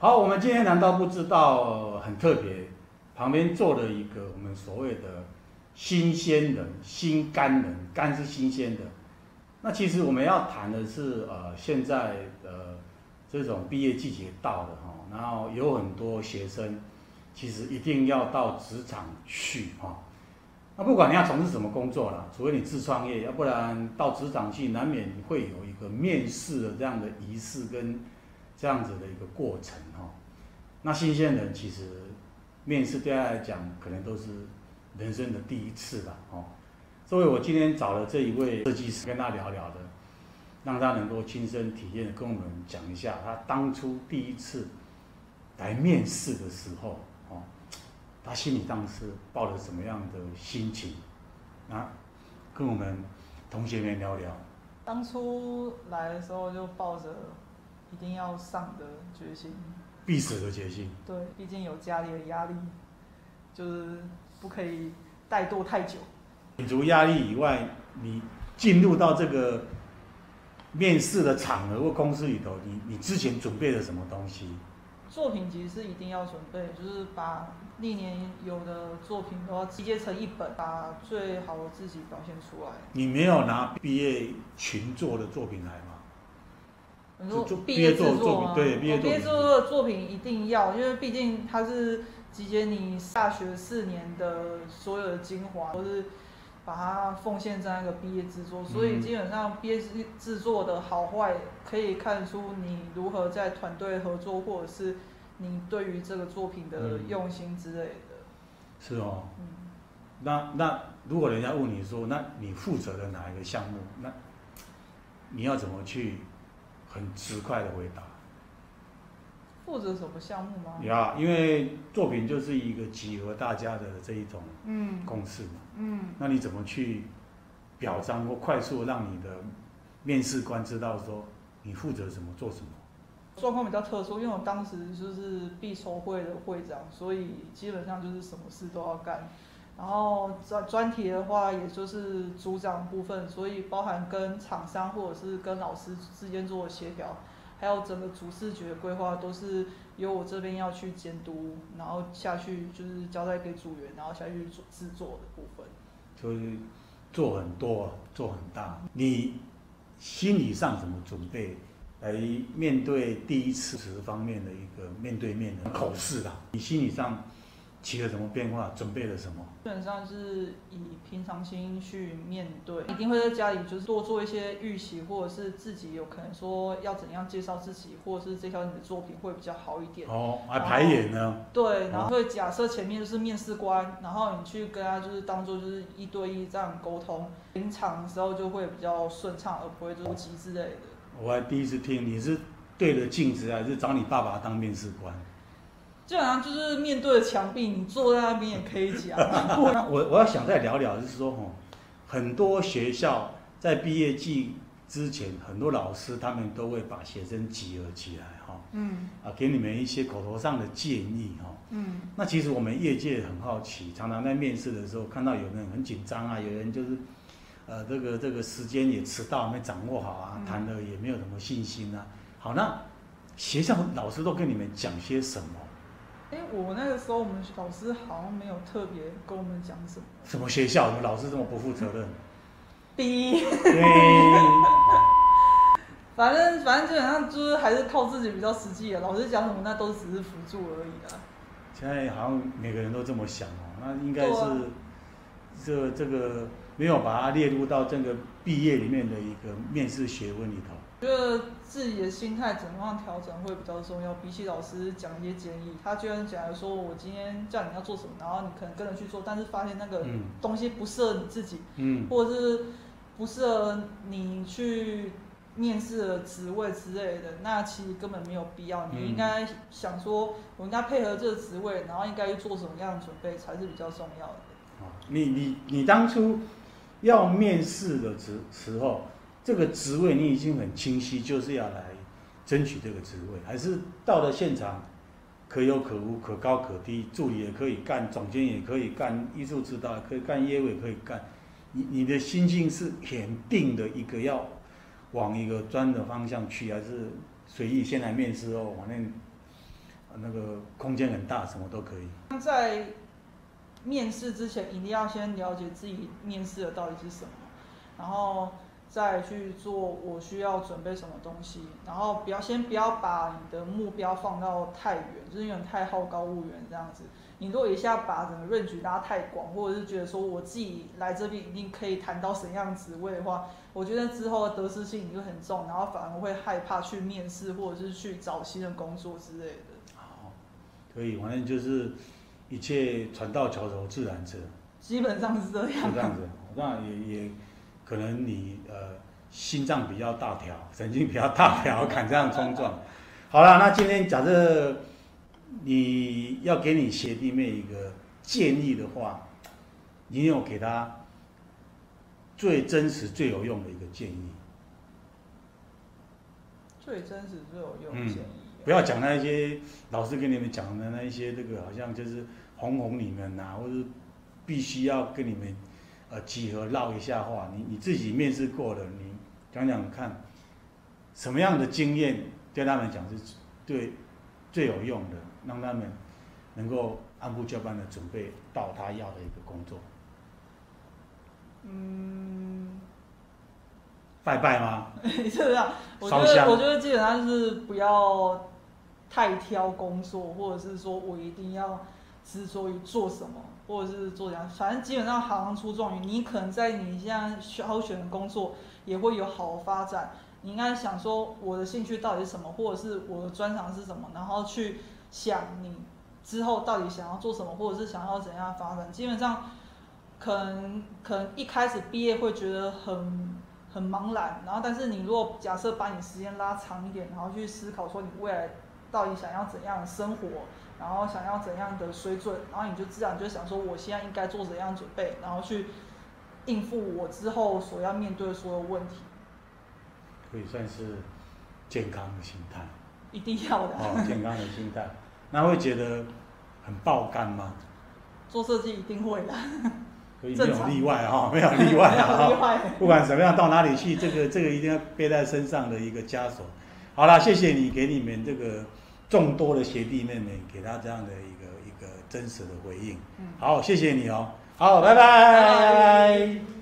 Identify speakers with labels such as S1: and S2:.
S1: 好，我们今天难道不知道很特别？旁边坐了一个我们所谓的新鲜人，新肝人，肝是新鲜的。那其实我们要谈的是，呃，现在的这种毕业季节到了哈，然后有很多学生，其实一定要到职场去哈。那不管你要从事什么工作啦，除非你自创业，要不然到职场去，难免会有一个面试的这样的仪式跟这样子的一个过程哈。那新鲜人其实面试对他来讲，可能都是人生的第一次吧，哦。所以我今天找了这一位设计师跟他聊聊的，让他能够亲身体验，跟我们讲一下他当初第一次来面试的时候，哦，他心里当时抱着什么样的心情？啊，跟我们同学们聊聊。
S2: 当初来的时候就抱着一定要上的决心，
S1: 必死的决心。
S2: 对，毕竟有家里的压力，就是不可以怠惰太久。
S1: 免除压力以外，你进入到这个面试的场合或公司里头，你你之前准备了什么东西？
S2: 作品其实是一定要准备，就是把历年有的作品都要集结成一本，把最好的自己表现出来。
S1: 你没有拿毕业群做的作品来吗？
S2: 你说毕业作作品，
S1: 对，毕业
S2: 毕业作的作品一定要，因为毕竟它是集结你大学四年的所有的精华，都是。把它奉献在那个毕业制作，所以基本上毕业制制作的好坏，可以看出你如何在团队合作，或者是你对于这个作品的用心之类的。
S1: 是哦。嗯。那那如果人家问你说，那你负责的哪一个项目？那你要怎么去很直快的回答？
S2: 负责什么项目吗？
S1: 呀，因为作品就是一个集合大家的这一种共识嘛。嗯。嗯，那你怎么去表彰或快速让你的面试官知道说你负责什么做什么？
S2: 状况比较特殊，因为我当时就是必筹会的会长，所以基本上就是什么事都要干。然后专专题的话，也就是组长部分，所以包含跟厂商或者是跟老师之间做协调。还有整个主视觉规划都是由我这边要去监督，然后下去就是交代给组员，然后下去做制作的部分。
S1: 就是做很多，做很大。你心理上怎么准备来面对第一次方面的一个面对面的考试的？你心理上？起了什么变化？准备了什么？
S2: 基本上是以平常心去面对，一定会在家里就是多做一些预习，或者是自己有可能说要怎样介绍自己，或者是介绍你的作品会比较好一点。
S1: 哦，还排演呢？
S2: 对，然后会假设前面就是面试官，然后你去跟他就是当做就是一对一这样沟通，临场的时候就会比较顺畅，而不会着急之类的。
S1: 我还第一次听，你是对着镜子还是找你爸爸当面试官？
S2: 基本上就是面对着墙壁，你坐在那边也可以讲。
S1: 我我要想再聊聊，就是说，很多学校在毕业季之前，很多老师他们都会把学生集合起来，哈，嗯，啊，给你们一些口头上的建议，哈，嗯。那其实我们业界很好奇，常常在面试的时候看到有人很紧张啊，有人就是，呃，这个这个时间也迟到，没掌握好啊，谈的也没有什么信心啊。好，那学校老师都跟你们讲些什么？
S2: 哎，我那个时候我们老师好像没有特别跟我们讲什么。
S1: 什么学校？你们老师这么不负责任？
S2: B。反正反正基本上就是还是靠自己比较实际的。老师讲什么，那都只是辅助而已啊。
S1: 现在好像每个人都这么想哦，那应该是这这个没有把它列入到这个毕业里面的一个面试学问里头。
S2: 觉得自己的心态怎么样调整会比较重要，比起老师讲一些建议，他居然讲说，我今天叫你要做什么，然后你可能跟着去做，但是发现那个东西不适合你自己，嗯，或者是不适合你去面试的职位之类的，那其实根本没有必要。你应该想说，我应该配合这个职位，然后应该去做什么样的准备才是比较重要的。
S1: 你你你当初要面试的时时候。这个职位你已经很清晰，就是要来争取这个职位，还是到了现场可有可无，可高可低，助理也可以干，总监也可以干，艺术指导也可以干，业务也可以干。你你的心境是很定的一个要往一个专的方向去，还是随意先来面试哦？反正那个空间很大，什么都可以。
S2: 在面试之前，一定要先了解自己面试的到底是什么，然后再去做我需要准备什么东西，然后不要先不要把你的目标放到太远，就是有点太好高骛远这样子。你如果一下把整个 range 拉太广，或者是觉得说我自己来这边一定可以谈到什么样职位的话，我觉得之后的得失心你就很重，然后反而会害怕去面试或者是去找新的工作之类的。
S1: 好，可以，反正就是一切船到桥头自然直。
S2: 基本上是这样。
S1: 是这样子，那也也可能你呃心脏比较大条，神经比较大条，敢这样冲撞。好了，那今天假设。你要给你学弟妹一个建议的话，你有给他最真实、最有用的一个建议。
S2: 最真实、最有用的建议。
S1: 嗯，不要讲那些老师跟你们讲的那一些，这个好像就是哄哄你们呐、啊，或者必须要跟你们呃集合唠一下话。你你自己面试过了，你讲讲看，什么样的经验对他们讲是对最有用的？让他们能够按部就班的准备到他要的一个工作。
S2: 嗯，
S1: 拜拜吗？
S2: 是不是，我觉得我觉得基本上是不要太挑工作，或者是说我一定要执着于做什么，或者是做怎样。反正基本上行行出状元，你可能在你现在挑选的工作也会有好的发展。你应该想说我的兴趣到底是什么，或者是我的专长是什么，然后去。想你之后到底想要做什么，或者是想要怎样发展？基本上，可能可能一开始毕业会觉得很很茫然，然后但是你如果假设把你时间拉长一点，然后去思考说你未来到底想要怎样的生活，然后想要怎样的水准，然后你就自然就想说我现在应该做怎样准备，然后去应付我之后所要面对的所有问题。
S1: 可以算是健康的心态。
S2: 一定要的。
S1: 哦，健康的心态，那会觉得很爆肝吗？
S2: 做设计一定会的。
S1: 所以 没有例外哈，没有例外 啊。不管怎么样，到哪里去，这个这个一定要背在身上的一个枷锁。好了，谢谢你给你们这个众多的学弟妹妹，给他这样的一个一个真实的回应。嗯。好，谢谢你哦。好，拜拜。拜拜。